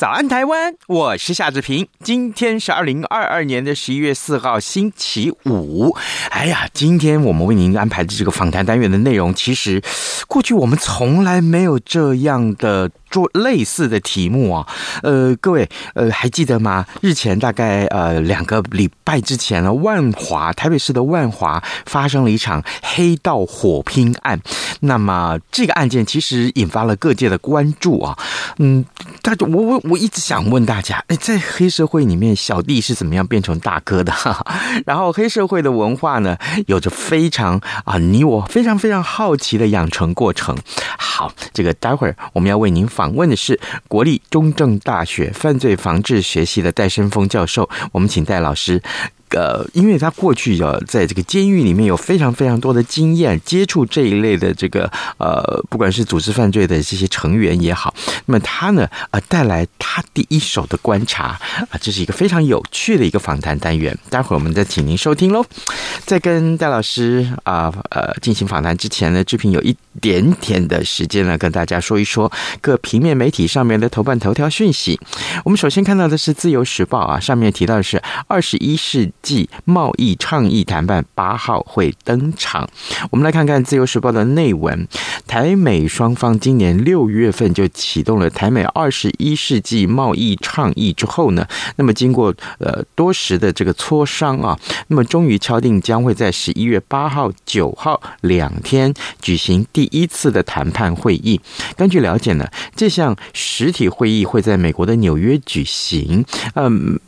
早安，台湾！我是夏志平。今天是二零二二年的十一月四号，星期五。哎呀，今天我们为您安排的这个访谈单元的内容，其实过去我们从来没有这样的。做类似的题目啊，呃，各位，呃，还记得吗？日前大概呃两个礼拜之前呢，万华台北市的万华发生了一场黑道火拼案。那么这个案件其实引发了各界的关注啊。嗯，但我我我一直想问大家，哎，在黑社会里面，小弟是怎么样变成大哥的？哈哈，然后黑社会的文化呢，有着非常啊，你我非常非常好奇的养成过程。好，这个待会儿我们要为您。访问的是国立中正大学犯罪防治学系的戴生峰教授，我们请戴老师。呃，因为他过去啊，在这个监狱里面有非常非常多的经验，接触这一类的这个呃，不管是组织犯罪的这些成员也好，那么他呢，呃，带来他第一手的观察啊，这是一个非常有趣的一个访谈单元。待会儿我们再请您收听喽。在跟戴老师啊呃进行访谈之前呢，志平有一点点的时间呢，跟大家说一说各平面媒体上面的头版头条讯息。我们首先看到的是《自由时报》啊，上面提到的是二十一世。即贸易倡议谈判八号会登场，我们来看看《自由时报》的内文。台美双方今年六月份就启动了台美二十一世纪贸易倡议之后呢，那么经过呃多时的这个磋商啊，那么终于敲定将会在十一月八号、九号两天举行第一次的谈判会议。根据了解呢，这项实体会议会在美国的纽约举行。嗯。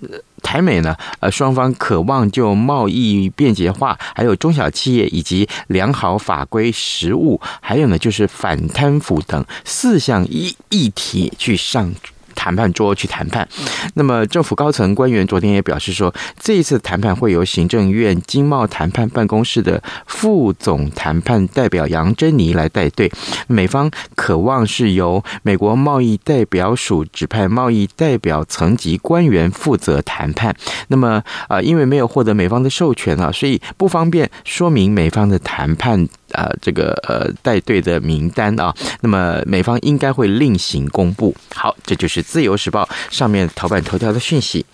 台美呢，呃，双方渴望就贸易便捷化，还有中小企业以及良好法规实务，还有呢就是反贪腐等四项议议题去上。谈判桌去谈判，那么政府高层官员昨天也表示说，这一次谈判会由行政院经贸谈判办公室的副总谈判代表杨珍妮来带队，美方渴望是由美国贸易代表署指派贸易代表层级官员负责谈判。那么啊，因为没有获得美方的授权啊，所以不方便说明美方的谈判。呃，这个呃带队的名单啊，那么美方应该会另行公布。好，这就是《自由时报》上面头版头条的讯息。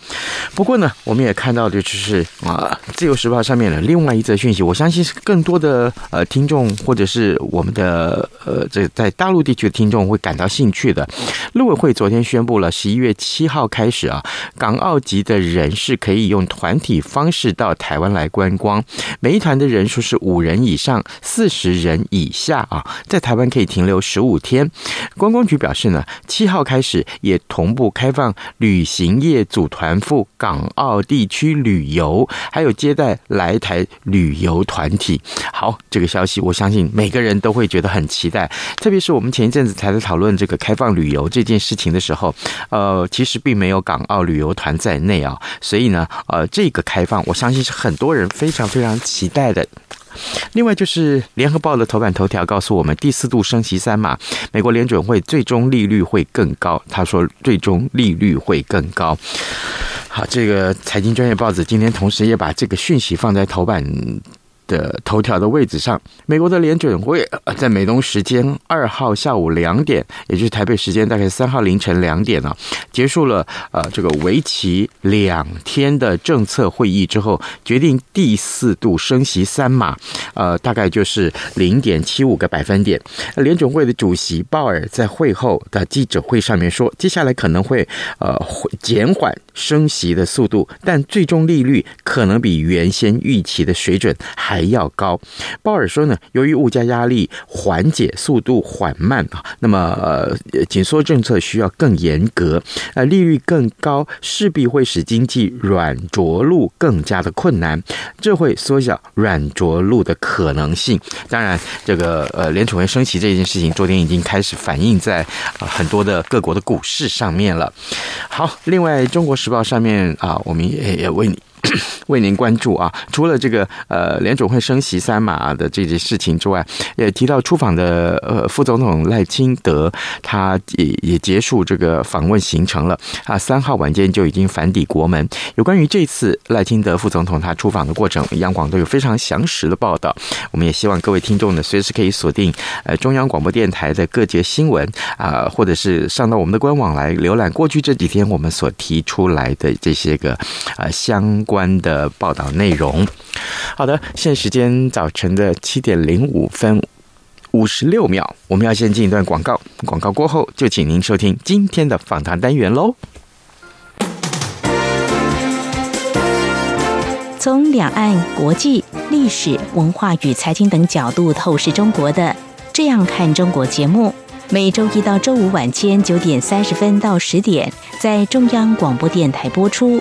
不过呢，我们也看到的就是啊，《自由时报》上面的另外一则讯息，我相信是更多的呃听众或者是我们的呃这在大陆地区的听众会感到兴趣的。陆委会昨天宣布了，十一月七号开始啊，港澳籍的人士可以用团体方式到台湾来观光，每一团的人数是五人以上，四。十人以下啊，在台湾可以停留十五天。观光局表示呢，七号开始也同步开放旅行业组团赴港澳地区旅游，还有接待来台旅游团体。好，这个消息我相信每个人都会觉得很期待。特别是我们前一阵子才在讨论这个开放旅游这件事情的时候，呃，其实并没有港澳旅游团在内啊，所以呢，呃，这个开放我相信是很多人非常非常期待的。另外就是《联合报》的头版头条告诉我们，第四度升息三码，美国联准会最终利率会更高。他说，最终利率会更高。好，这个财经专业报纸今天同时也把这个讯息放在头版。的头条的位置上，美国的联准会在美东时间二号下午两点，也就是台北时间大概三号凌晨两点呢，结束了呃这个为期两天的政策会议之后，决定第四度升息三码，呃，大概就是零点七五个百分点。联准会的主席鲍尔在会后的记者会上面说，接下来可能会呃减缓升息的速度，但最终利率可能比原先预期的水准还。还要高。鲍尔说呢，由于物价压力缓解速度缓慢啊，那么呃紧缩政策需要更严格，呃利率更高，势必会使经济软着陆更加的困难，这会缩小软着陆的可能性。当然，这个呃联储会升息这件事情，昨天已经开始反映在啊很多的各国的股市上面了。好，另外《中国时报》上面啊，我们也也为你。为您关注啊，除了这个呃联总会升息三码的这件事情之外，也提到出访的呃副总统赖清德，他也也结束这个访问行程了啊，三号晚间就已经返抵国门。有关于这次赖清德副总统他出访的过程，央广都有非常详实的报道。我们也希望各位听众呢，随时可以锁定呃中央广播电台的各节新闻啊，或者是上到我们的官网来浏览过去这几天我们所提出来的这些个呃相关。的报道内容。好的，现时间早晨的七点零五分五十六秒，我们要先进一段广告。广告过后，就请您收听今天的访谈单元喽。从两岸、国际、历史文化与财经等角度透视中国的《这样看中国》节目，每周一到周五晚间九点三十分到十点，在中央广播电台播出。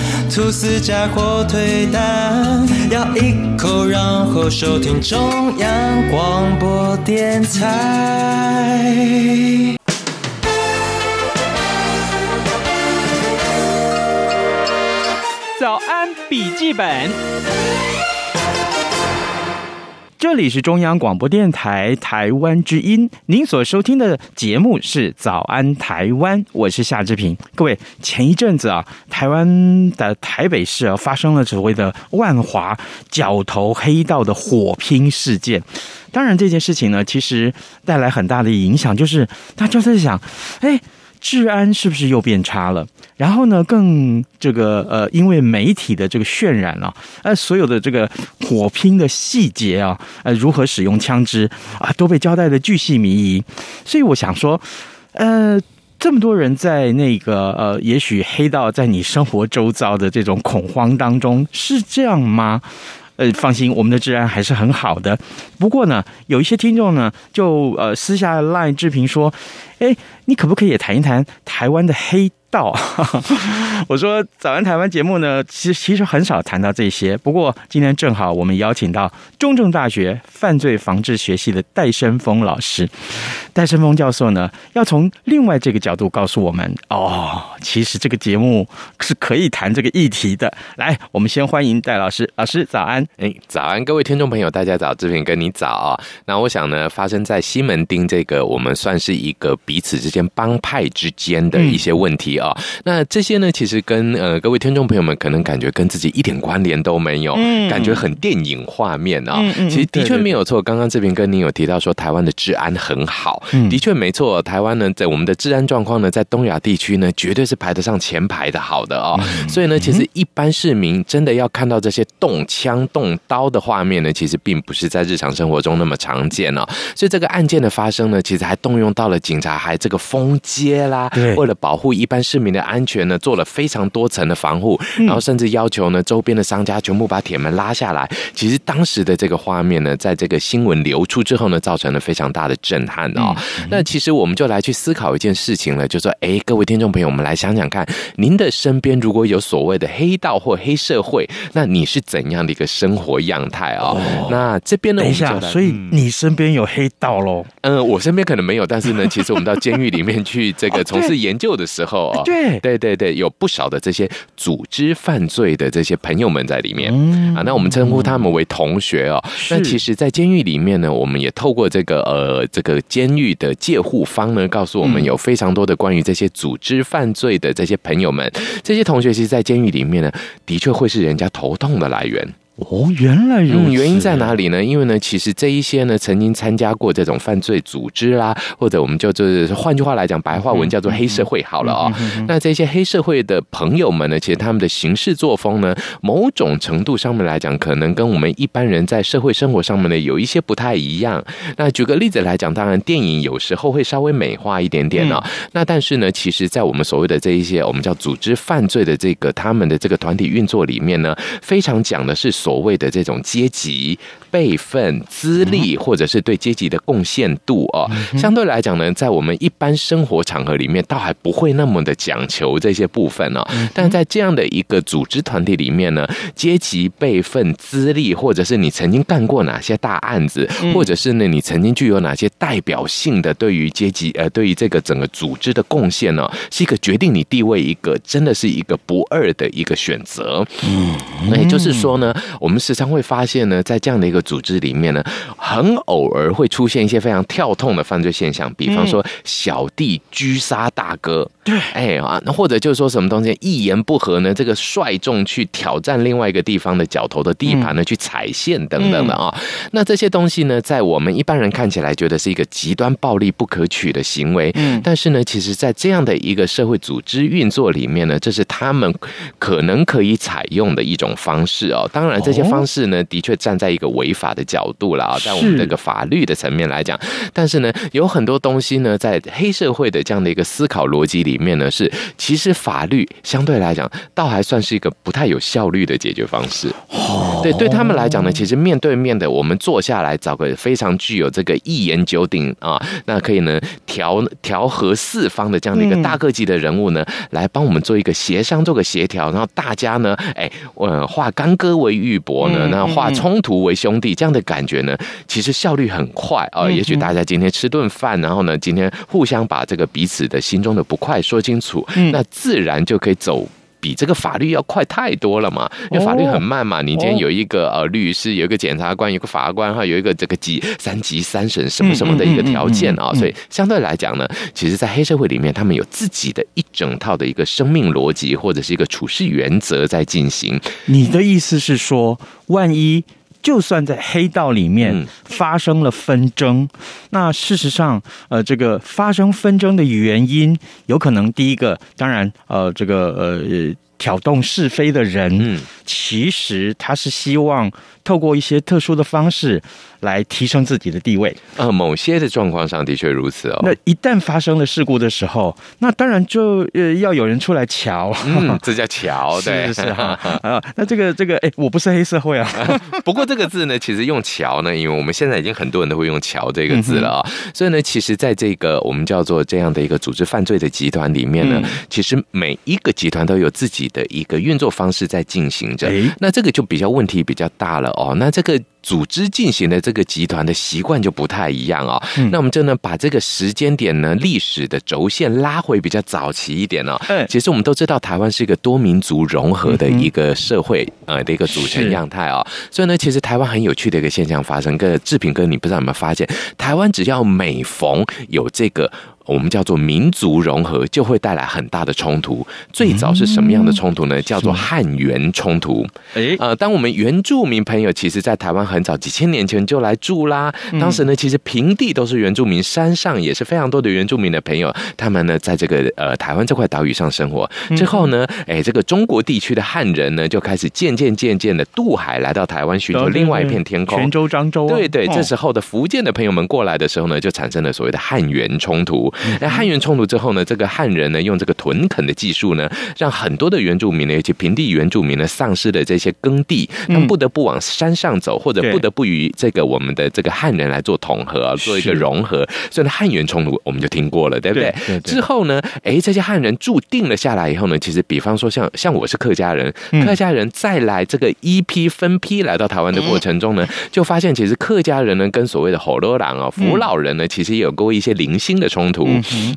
吐司加火腿蛋，咬一口，然后收听中央广播电台。早安，笔记本。这里是中央广播电台台湾之音，您所收听的节目是《早安台湾》，我是夏志平。各位，前一阵子啊，台湾的台北市啊，发生了所谓的万华角头黑道的火拼事件。当然，这件事情呢，其实带来很大的影响，就是大家在想，哎。治安是不是又变差了？然后呢，更这个呃，因为媒体的这个渲染啊，呃，所有的这个火拼的细节啊，呃，如何使用枪支啊，都被交代的巨细靡遗。所以我想说，呃，这么多人在那个呃，也许黑道在你生活周遭的这种恐慌当中，是这样吗？呃，放心，我们的治安还是很好的。不过呢，有一些听众呢，就呃私下赖志平说，哎，你可不可以也谈一谈台湾的黑道？我说早安台湾节目呢，其实其实很少谈到这些。不过今天正好我们邀请到中正大学犯罪防治学系的戴生峰老师，戴生峰教授呢，要从另外这个角度告诉我们哦，其实这个节目是可以谈这个议题的。来，我们先欢迎戴老师，老师早安。哎，早安，各位听众朋友，大家早，志平跟你早。那我想呢，发生在西门町这个，我们算是一个彼此之间帮派之间的一些问题啊。嗯、那这些呢，其实跟呃各位听众朋友们可能感觉跟自己一点关联都没有，嗯、感觉很电影画面啊。其实的确没有错。刚刚志平跟您有提到说，台湾的治安很好，嗯、的确没错。台湾呢，在我们的治安状况呢，在东亚地区呢，绝对是排得上前排的好的哦。嗯、所以呢，其实一般市民真的要看到这些动枪动刀的画面呢，其实并不是在日常生活中那么常见哦。所以这个案件的发生呢，其实还动用到了警察，还这个封街啦，为了保护一般。市民的安全呢做了非常多层的防护，然后甚至要求呢周边的商家全部把铁门拉下来。其实当时的这个画面呢，在这个新闻流出之后呢，造成了非常大的震撼哦。那其实我们就来去思考一件事情了，就说，哎，各位听众朋友，我们来想想看，您的身边如果有所谓的黑道或黑社会，那你是怎样的一个生活样态哦？那这边呢，等一下，所以你身边有黑道喽？嗯，我身边可能没有，但是呢，其实我们到监狱里面去这个从事研究的时候啊，对对对对，有不少的这些组织犯罪的这些朋友们在里面啊。那我们称呼他们为同学哦。那其实，在监狱里面呢，我们也透过这个呃这个监狱的戒护方呢，告诉我们有非常多的关于这些组织犯罪的这些朋友们，这些同学其实，在监狱里面呢，的确会是人家头痛的来源。哦，原来如此。嗯，原因在哪里呢？因为呢，其实这一些呢，曾经参加过这种犯罪组织啦，或者我们就就是换句话来讲，白话文叫做黑社会好了哦。那这些黑社会的朋友们呢，其实他们的行事作风呢，某种程度上面来讲，可能跟我们一般人在社会生活上面呢，有一些不太一样。那举个例子来讲，当然电影有时候会稍微美化一点点哦。那但是呢，其实在我们所谓的这一些我们叫组织犯罪的这个他们的这个团体运作里面呢，非常讲的是所谓的这种阶级辈分、资历，或者是对阶级的贡献度哦，相对来讲呢，在我们一般生活场合里面，倒还不会那么的讲求这些部分哦。但在这样的一个组织团体里面呢，阶级辈分、资历，或者是你曾经干过哪些大案子，或者是呢，你曾经具有哪些代表性的对于阶级呃，对于这个整个组织的贡献呢，是一个决定你地位一个真的是一个不二的一个选择。嗯，那也就是说呢，我们。时常会发现呢，在这样的一个组织里面呢，很偶尔会出现一些非常跳痛的犯罪现象，比方说小弟狙杀大哥，对，哎啊，那或者就是说什么东西一言不合呢，这个率众去挑战另外一个地方的角头的地盘呢，去踩线等等的啊。那这些东西呢，在我们一般人看起来觉得是一个极端暴力不可取的行为，嗯，但是呢，其实在这样的一个社会组织运作里面呢，这是他们可能可以采用的一种方式哦。当然，这些方式。呢，的确站在一个违法的角度了啊，在我们这个法律的层面来讲，但是呢，有很多东西呢，在黑社会的这样的一个思考逻辑里面呢，是其实法律相对来讲，倒还算是一个不太有效率的解决方式。对，对他们来讲呢，其实面对面的，我们坐下来找个非常具有这个一言九鼎啊，那可以呢调调和四方的这样的一个大个级的人物呢，来帮我们做一个协商，做个协调，然后大家呢，哎，呃，化干戈为玉帛。那化冲突为兄弟，这样的感觉呢，其实效率很快啊。也许大家今天吃顿饭，然后呢，今天互相把这个彼此的心中的不快说清楚，那自然就可以走比这个法律要快太多了嘛。因为法律很慢嘛，你今天有一个呃律师，有一个检察官，有一个法官哈，有一个这个级三级三审什么什么的一个条件啊。所以相对来讲呢，其实，在黑社会里面，他们有自己的一整套的一个生命逻辑或者是一个处事原则在进行。你的意思是说？万一就算在黑道里面发生了纷争，嗯、那事实上，呃，这个发生纷争的原因，有可能第一个，当然，呃，这个呃挑动是非的人，嗯、其实他是希望透过一些特殊的方式。来提升自己的地位，呃，某些的状况上的确如此哦。那一旦发生了事故的时候，那当然就呃要有人出来瞧，嗯，这叫瞧，对，是是哈 啊。那这个这个，哎，我不是黑社会啊。不过这个字呢，其实用瞧呢，因为我们现在已经很多人都会用瞧这个字了啊，所以呢，其实在这个我们叫做这样的一个组织犯罪的集团里面呢，其实每一个集团都有自己的一个运作方式在进行着。那这个就比较问题比较大了哦。那这个。组织进行的这个集团的习惯就不太一样啊、哦。嗯、那我们就能把这个时间点呢，历史的轴线拉回比较早期一点呢、哦。嗯，其实我们都知道，台湾是一个多民族融合的一个社会呃的一个组成样态啊、哦。所以呢，其实台湾很有趣的一个现象发生，个志平哥，你不知道有没有发现，台湾只要每逢有这个。我们叫做民族融合，就会带来很大的冲突。最早是什么样的冲突呢？叫做汉源冲突。诶，呃，当我们原住民朋友，其实在台湾很早几千年前就来住啦。当时呢，其实平地都是原住民，山上也是非常多的原住民的朋友。他们呢，在这个呃台湾这块岛屿上生活之后呢，诶，这个中国地区的汉人呢，就开始渐渐渐渐的渡海来到台湾，寻求另外一片天空。泉州、漳州，对对。这时候的福建的朋友们过来的时候呢，就产生了所谓的汉源冲突。突。那汉元冲突之后呢，这个汉人呢用这个屯垦的技术呢，让很多的原住民呢，尤其平地原住民呢，丧失了这些耕地，他们不得不往山上走，或者不得不与这个我们的这个汉人来做统合，做一个融合。所以呢，汉元冲突我们就听过了，对不对？对对对，之后呢，哎，这些汉人住定了下来以后呢，其实比方说像像我是客家人，客家人再来这个一批分批来到台湾的过程中呢，就发现其实客家人呢跟所谓的火罗郎啊、福老人呢，其实也有过一些零星的冲突。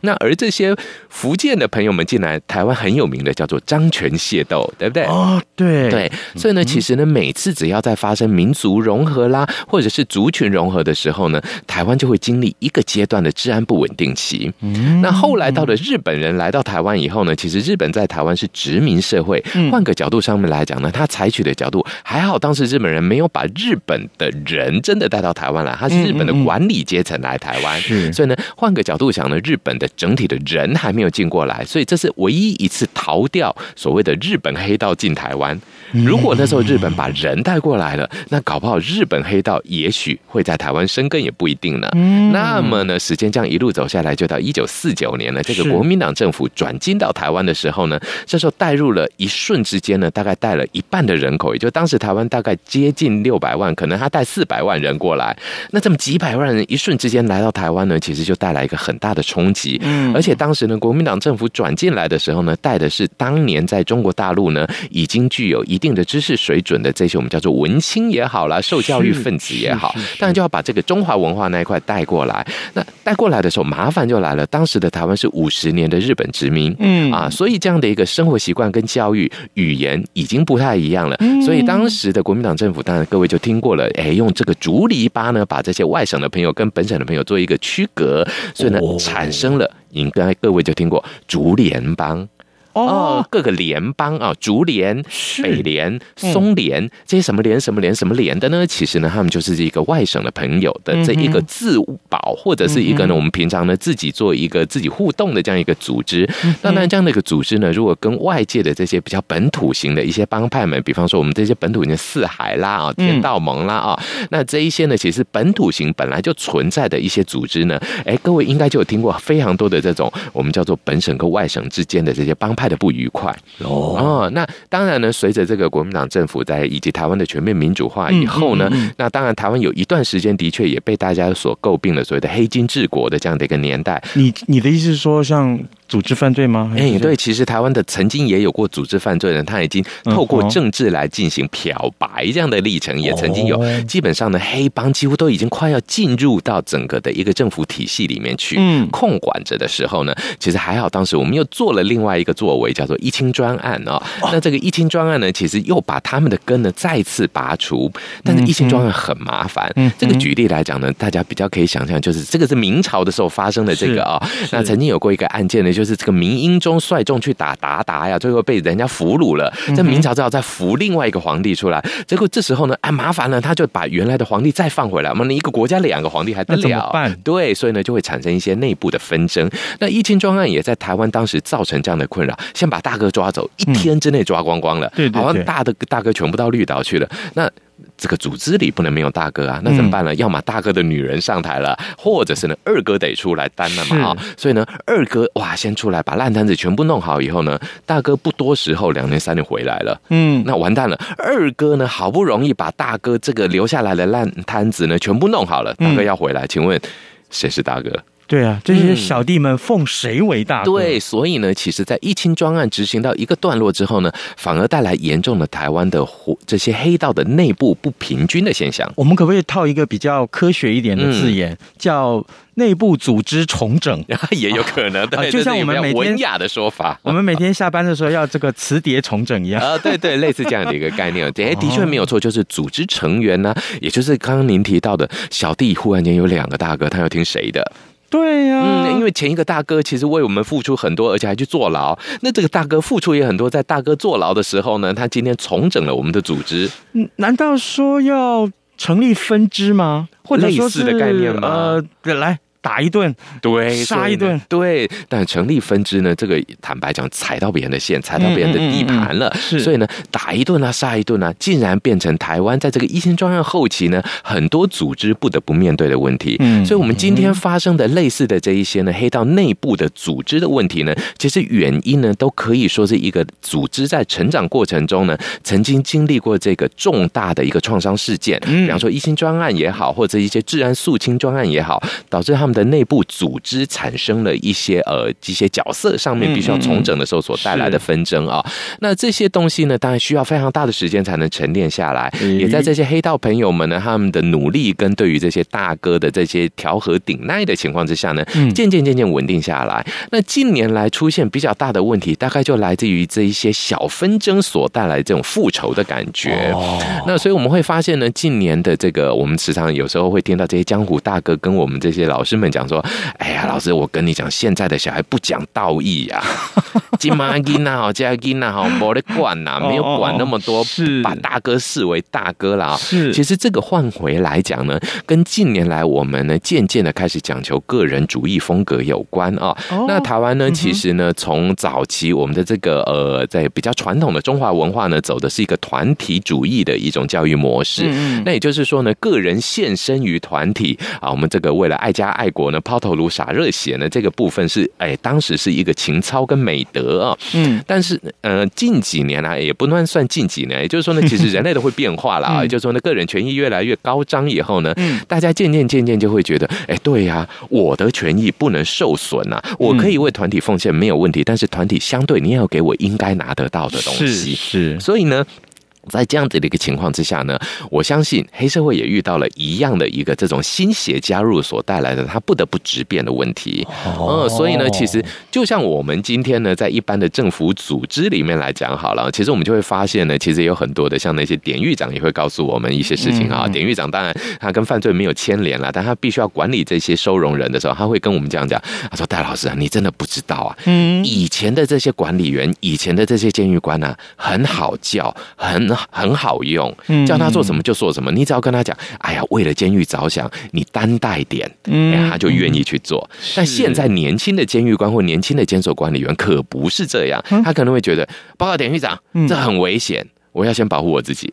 那而这些福建的朋友们进来台湾很有名的叫做张泉械斗，对不对？哦，对对。所以呢，其实呢，每次只要在发生民族融合啦，或者是族群融合的时候呢，台湾就会经历一个阶段的治安不稳定期。那后来到了日本人来到台湾以后呢，其实日本在台湾是殖民社会。换个角度上面来讲呢，他采取的角度还好，当时日本人没有把日本的人真的带到台湾来，他是日本的管理阶层来台湾。所以呢，换个角度想呢，日本的整体的人还没有进过来，所以这是唯一一次逃掉所谓的日本黑道进台湾。如果那时候日本把人带过来了，那搞不好日本黑道也许会在台湾生根也不一定呢。那么呢，时间这样一路走下来，就到一九四九年了。这个国民党政府转进到台湾的时候呢，这时候带入了一瞬之间呢，大概带了一半的人口，也就当时台湾大概接近六百万，可能他带四百万人过来。那这么几百万人一瞬之间来到台湾呢，其实就带来一个很大的冲击。嗯，而且当时呢，国民党政府转进来的时候呢，带的是当年在中国大陆呢已经具有一定的知识水准的这些我们叫做文青也好啦，受教育分子也好，当然就要把这个中华文化那一块带过来。那带过来的时候，麻烦就来了。当时的台湾是五十年的日本殖民，嗯啊，所以这样的一个生活习惯跟教育语言已经不太一样了。所以当时的国民党政府，当然各位就听过了，哎，用这个竹篱笆呢，把这些外省的朋友跟本省的朋友做一个区隔，所以呢，产生了，应该各位就听过竹联帮。哦，各个联邦啊，竹联、北联、松联，这些什么联、什么联、什么联的呢？其实呢，他们就是一个外省的朋友的这一个自保，或者是一个呢，我们平常呢自己做一个自己互动的这样一个组织。那当然，这样的一个组织呢，如果跟外界的这些比较本土型的一些帮派们，比方说我们这些本土型的四海啦啊、天道盟啦啊，那这一些呢，其实本土型本来就存在的一些组织呢，哎，各位应该就有听过非常多的这种我们叫做本省跟外省之间的这些帮派。的不愉快哦，那当然呢，随着这个国民党政府在以及台湾的全面民主化以后呢，嗯嗯嗯、那当然台湾有一段时间的确也被大家所诟病了，所谓的黑金治国的这样的一个年代。你你的意思是说，像组织犯罪吗？哎，对，其实台湾的曾经也有过组织犯罪的，他已经透过政治来进行漂白这样的历程，也曾经有。基本上呢，黑帮几乎都已经快要进入到整个的一个政府体系里面去控管着的时候呢，其实还好，当时我们又做了另外一个作为，叫做一清专案啊。那这个一清专案呢，其实又把他们的根呢再次拔除。但是一清专案很麻烦。这个举例来讲呢，大家比较可以想象，就是这个是明朝的时候发生的这个啊。那曾经有过一个案件呢，就。就是这个明英宗率众去打鞑靼呀，最后被人家俘虏了。这明朝只好再扶另外一个皇帝出来，结果这时候呢，哎，麻烦了，他就把原来的皇帝再放回来。我们一个国家两个皇帝还得了？对，所以呢，就会产生一些内部的纷争。那一清专案也在台湾当时造成这样的困扰，先把大哥抓走，一天之内抓光光了，对，好像大的大哥全部到绿岛去了。那这个组织里不能没有大哥啊，那怎么办呢？嗯、要么大哥的女人上台了，或者是呢二哥得出来担了嘛啊，所以呢二哥哇先出来把烂摊子全部弄好以后呢，大哥不多时候两年三年回来了，嗯，那完蛋了，二哥呢好不容易把大哥这个留下来的烂摊子呢全部弄好了，大哥要回来，请问谁是大哥？对啊，这些小弟们奉谁为大？嗯？对，所以呢，其实，在一清专案执行到一个段落之后呢，反而带来严重的台湾的这些黑道的内部不平均的现象。我们可不可以套一个比较科学一点的字眼，嗯、叫内部组织重整？也有可能，对，就像我们每天文雅的说法，我们每天下班的时候要这个磁碟重整一样 啊，对对，类似这样的一个概念。哎，的确没有错，就是组织成员呢，也就是刚刚您提到的小弟，忽然间有两个大哥，他要听谁的？对呀、啊，嗯，因为前一个大哥其实为我们付出很多，而且还去坐牢。那这个大哥付出也很多，在大哥坐牢的时候呢，他今天重整了我们的组织。嗯，难道说要成立分支吗？或者说类似的概念吗？呃，来。打一顿，对，杀一顿，对。但成立分支呢，这个坦白讲，踩到别人的线，踩到别人的地盘了，是。所以呢，打一顿啊，杀一顿啊，竟然变成台湾在这个一心专案后期呢，很多组织不得不面对的问题。嗯，所以我们今天发生的类似的这一些呢，黑道内部的组织的问题呢，其实原因呢，都可以说是一个组织在成长过程中呢，曾经经历过这个重大的一个创伤事件，比方说一心专案也好，或者一些治安肃清专案也好，导致他们的内部组织产生了一些呃一些角色上面必须要重整的时候所带来的纷争啊。那这些东西呢，当然需要非常大的时间才能沉淀下来，也在这些黑道朋友们呢，他们的努力跟对于这些大哥的这些调和顶耐的情况之下呢，渐渐渐渐稳定下来。那近年来出现比较大的问题，大概就来自于这一些小纷争所带来这种复仇的感觉。哦，那所以我们会发现呢，近年的这个，我们时常有时候会听到这些江湖大哥跟我们这些老师们讲说：“哎呀，老师，我跟你讲，现在的小孩不讲道义呀，金妈金呐，加金呐，好，没得管呐，没有管那么多，是把大哥视为大哥了。是，其实这个换回来讲呢，跟近年来我们呢渐渐的开始讲求个人主义风格有关啊。那台湾呢，其实呢，从早期我们的这个呃，在比较传统的中华文化呢，走的是一个团体主义的一种教育模式。那也就是说呢，个人献身于团体啊，我们这个为了爱家爱国呢，抛头颅洒热血呢，这个部分是哎，当时是一个情操跟美德啊。嗯，但是呃，近几年来也不能算近几年，也就是说呢，其实人类都会变化了啊。也就是说呢，个人权益越来越高涨以后呢，大家渐渐渐渐就会觉得，哎，对呀，我的权益不能受损呐，我可以为团体奉献没有问题，但是团体相对你也要给我应该拿得到的东西，是，所以呢。在这样子的一个情况之下呢，我相信黑社会也遇到了一样的一个这种新血加入所带来的他不得不直变的问题。嗯，所以呢，其实就像我们今天呢，在一般的政府组织里面来讲好了，其实我们就会发现呢，其实有很多的像那些典狱长也会告诉我们一些事情啊。典狱长当然他跟犯罪没有牵连了，但他必须要管理这些收容人的时候，他会跟我们这样讲：他说戴老师啊，你真的不知道啊，嗯，以前的这些管理员，以前的这些监狱官呢，很好叫，很。很好用，叫他做什么就做什么。你只要跟他讲，哎呀，为了监狱着想，你担待点，哎，他就愿意去做。但现在年轻的监狱官或年轻的监所管理员可不是这样，他可能会觉得，报告典狱长，这很危险，我要先保护我自己。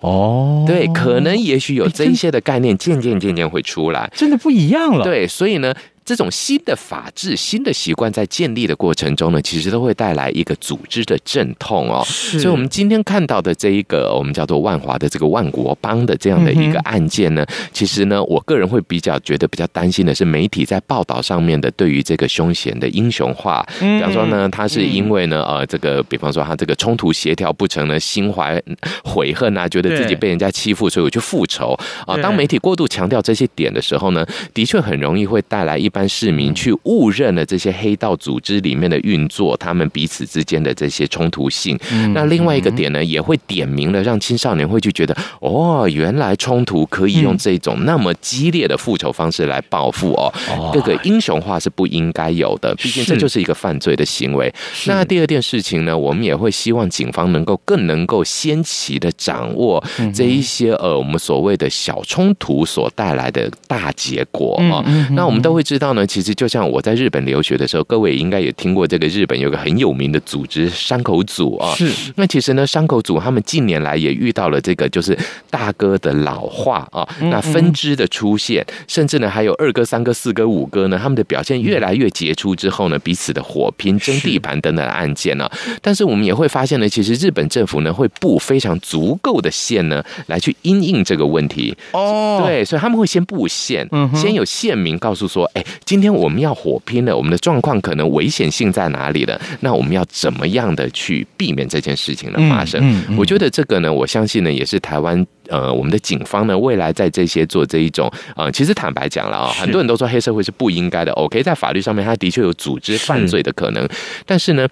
哦，对，可能也许有这一些的概念，渐渐渐渐会出来，真的不一样了。对，所以呢。这种新的法治、新的习惯在建立的过程中呢，其实都会带来一个组织的阵痛哦。所以，我们今天看到的这一个我们叫做万华的这个万国帮的这样的一个案件呢，其实呢，我个人会比较觉得比较担心的是媒体在报道上面的对于这个凶嫌的英雄化。比方说呢，他是因为呢，呃，这个比方说他这个冲突协调不成呢，心怀悔恨啊，觉得自己被人家欺负，所以我去复仇啊。当媒体过度强调这些点的时候呢，的确很容易会带来一。一般市民去误认了这些黑道组织里面的运作，他们彼此之间的这些冲突性。那另外一个点呢，也会点明了，让青少年会去觉得，哦，原来冲突可以用这种那么激烈的复仇方式来报复哦。这个英雄化是不应该有的，毕竟这就是一个犯罪的行为。那第二件事情呢，我们也会希望警方能够更能够先期的掌握这一些呃，我们所谓的小冲突所带来的大结果啊。那我们都会知道。呢，其实就像我在日本留学的时候，各位应该也听过这个日本有个很有名的组织山口组啊。是，那其实呢，山口组他们近年来也遇到了这个就是大哥的老化啊，那分支的出现，甚至呢还有二哥、三哥、四哥、五哥呢，他们的表现越来越杰出之后呢，彼此的火拼、争地盘等等的案件呢。但是我们也会发现呢，其实日本政府呢会布非常足够的线呢来去因应这个问题哦。对，所以他们会先布线，先有线民告诉说，哎。今天我们要火拼了，我们的状况可能危险性在哪里了？那我们要怎么样的去避免这件事情的发生？嗯嗯嗯、我觉得这个呢，我相信呢，也是台湾呃，我们的警方呢，未来在这些做这一种呃，其实坦白讲了啊，很多人都说黑社会是不应该的。OK，在法律上面，他的确有组织犯罪的可能，但是呢，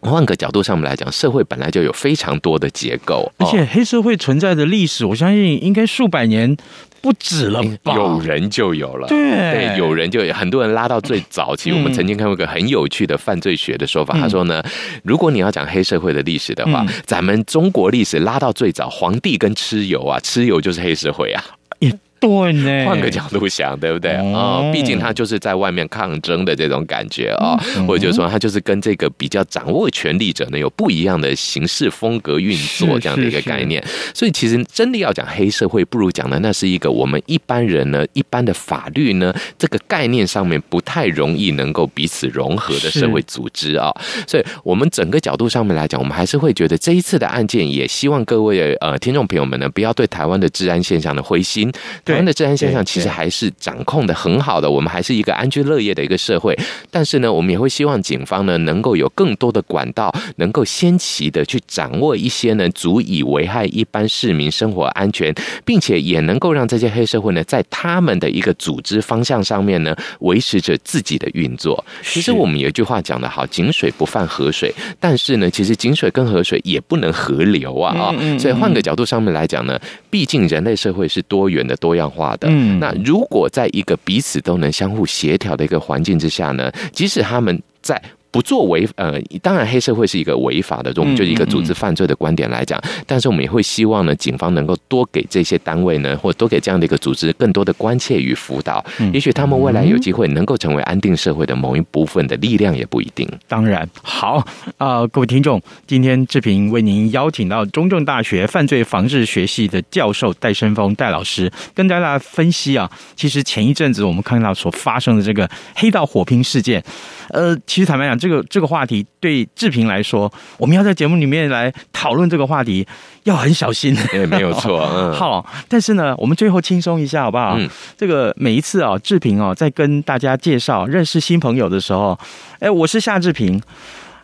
换个角度上面来讲，社会本来就有非常多的结构，而且黑社会存在的历史，我相信应该数百年。不止了吧？有人就有了，对对，有人就有很多人拉到最早期。我们曾经看过一个很有趣的犯罪学的说法，他说呢，如果你要讲黑社会的历史的话，咱们中国历史拉到最早，皇帝跟蚩尤啊，蚩尤就是黑社会啊。对呢，换个角度想，对不对？哦，毕竟他就是在外面抗争的这种感觉啊，或者就是说他就是跟这个比较掌握权力者呢有不一样的行事风格运作这样的一个概念。所以其实真的要讲黑社会，不如讲的那是一个我们一般人呢，一般的法律呢这个概念上面不太容易能够彼此融合的社会组织啊。所以我们整个角度上面来讲，我们还是会觉得这一次的案件，也希望各位呃听众朋友们呢，不要对台湾的治安现象的灰心。台湾的治安现象其实还是掌控的很好的，我们还是一个安居乐业的一个社会。但是呢，我们也会希望警方呢能够有更多的管道，能够先期的去掌握一些呢足以危害一般市民生活安全，并且也能够让这些黑社会呢在他们的一个组织方向上面呢维持着自己的运作。其实我们有一句话讲得好：“井水不犯河水。”但是呢，其实井水跟河水也不能合流啊啊！所以换个角度上面来讲呢，毕竟人类社会是多元的、多样化的。嗯，那如果在一个彼此都能相互协调的一个环境之下呢，即使他们在。不作为，呃，当然黑社会是一个违法的，我们就是一个组织犯罪的观点来讲，但是我们也会希望呢，警方能够多给这些单位呢，或多给这样的一个组织更多的关切与辅导，也许他们未来有机会能够成为安定社会的某一部分的力量，也不一定。当然，好啊，呃，各位听众，今天志平为您邀请到中正大学犯罪防治学系的教授戴生峰戴老师，跟大家分析啊，其实前一阵子我们看到所发生的这个黑道火拼事件。呃，其实坦白讲，这个这个话题对志平来说，我们要在节目里面来讨论这个话题，要很小心。也 没有错，嗯。好，但是呢，我们最后轻松一下，好不好？嗯。这个每一次啊，志平哦，在跟大家介绍认识新朋友的时候，哎，我是夏志平。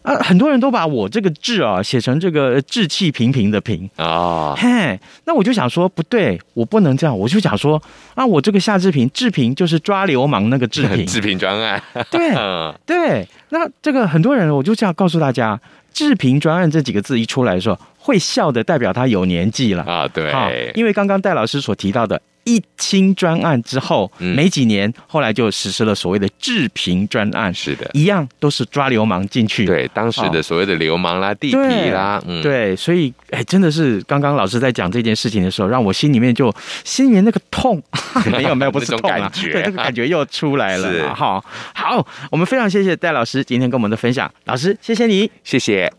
啊，很多人都把我这个志啊写成这个志气平平的平。啊，嘿，那我就想说不对，我不能这样，我就想说啊，我这个夏志平志平就是抓流氓那个志平，志平专案，对 对，那这个很多人我就这样告诉大家，志平专案这几个字一出来的时候，会笑的代表他有年纪了。啊，对，因为刚刚戴老师所提到的。一清专案之后，没几年，后来就实施了所谓的治平专案。是的，一样都是抓流氓进去。对，当时的所谓的流氓啦、地痞啦，嗯，对，所以，哎，真的是刚刚老师在讲这件事情的时候，让我心里面就心里面那个痛，没有没有，不是痛啊，对，那个感觉又出来了。好，好，我们非常谢谢戴老师今天跟我们的分享，老师，谢谢你，谢谢。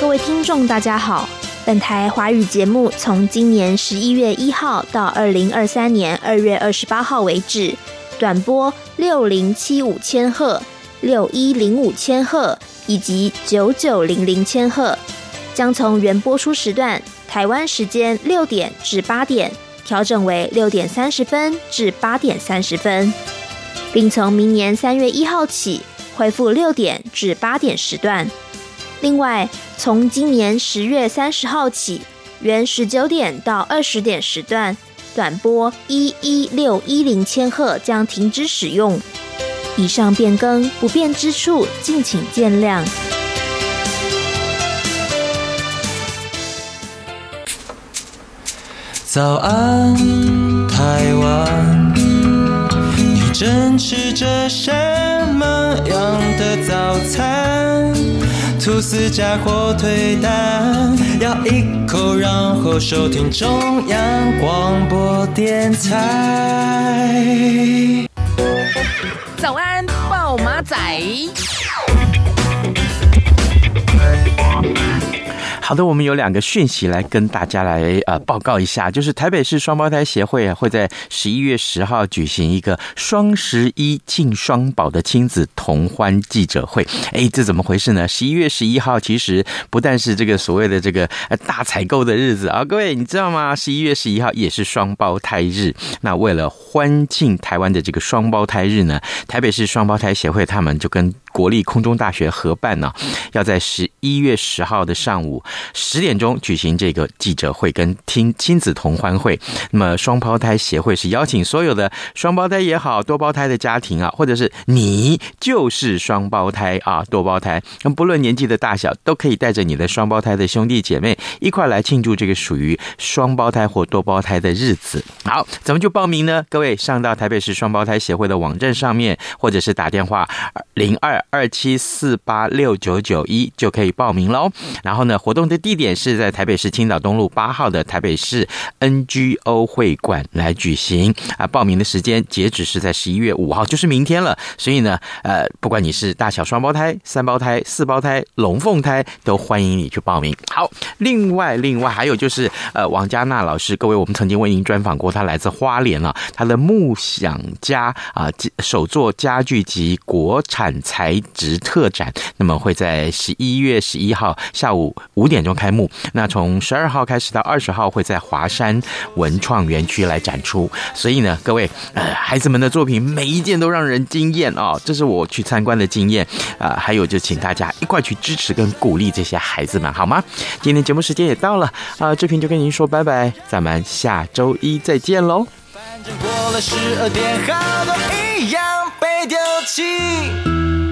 各位听众，大家好。本台华语节目从今年十一月一号到二零二三年二月二十八号为止，短波六零七五千赫、六一零五千赫以及九九零零千赫，将从原播出时段台湾时间六点至八点调整为六点三十分至八点三十分，并从明年三月一号起恢复六点至八点时段。另外，从今年十月三十号起，原十九点到二十点时段，短波一一六一零千赫将停止使用。以上变更不便之处，敬请见谅。早安，台湾，你正吃着什么样的早餐？吐司加火腿蛋，咬一口，然后收听中央广播电台。早安，暴马仔。好的，我们有两个讯息来跟大家来呃报告一下，就是台北市双胞胎协会啊会在十一月十号举行一个双十一庆双宝的亲子同欢记者会。哎，这怎么回事呢？十一月十一号其实不但是这个所谓的这个大采购的日子啊，各位你知道吗？十一月十一号也是双胞胎日。那为了欢庆台湾的这个双胞胎日呢，台北市双胞胎协会他们就跟国立空中大学合办呢，要在十一月十号的上午十点钟举行这个记者会跟听亲子同欢会。那么双胞胎协会是邀请所有的双胞胎也好，多胞胎的家庭啊，或者是你就是双胞胎啊，多胞胎，那不论年纪的大小，都可以带着你的双胞胎的兄弟姐妹一块来庆祝这个属于双胞胎或多胞胎的日子。好，怎么就报名呢？各位上到台北市双胞胎协会的网站上面，或者是打电话零二。二七四八六九九一就可以报名喽。然后呢，活动的地点是在台北市青岛东路八号的台北市 NGO 会馆来举行啊。报名的时间截止是在十一月五号，就是明天了。所以呢，呃，不管你是大小双胞胎、三胞胎、四胞胎、龙凤胎，都欢迎你去报名。好，另外另外还有就是，呃，王嘉娜老师，各位我们曾经为您专访过，他来自花莲啊，他的木想家啊，手作家具及国产材直特展，那么会在十一月十一号下午五点钟开幕。那从十二号开始到二十号会在华山文创园区来展出。所以呢，各位呃，孩子们的作品每一件都让人惊艳哦，这是我去参观的经验啊、还有就请大家一块去支持跟鼓励这些孩子们，好吗？今天节目时间也到了啊，志平就跟您说拜拜，咱们下周一再见喽。反正过了十二点，好多一样被丢弃。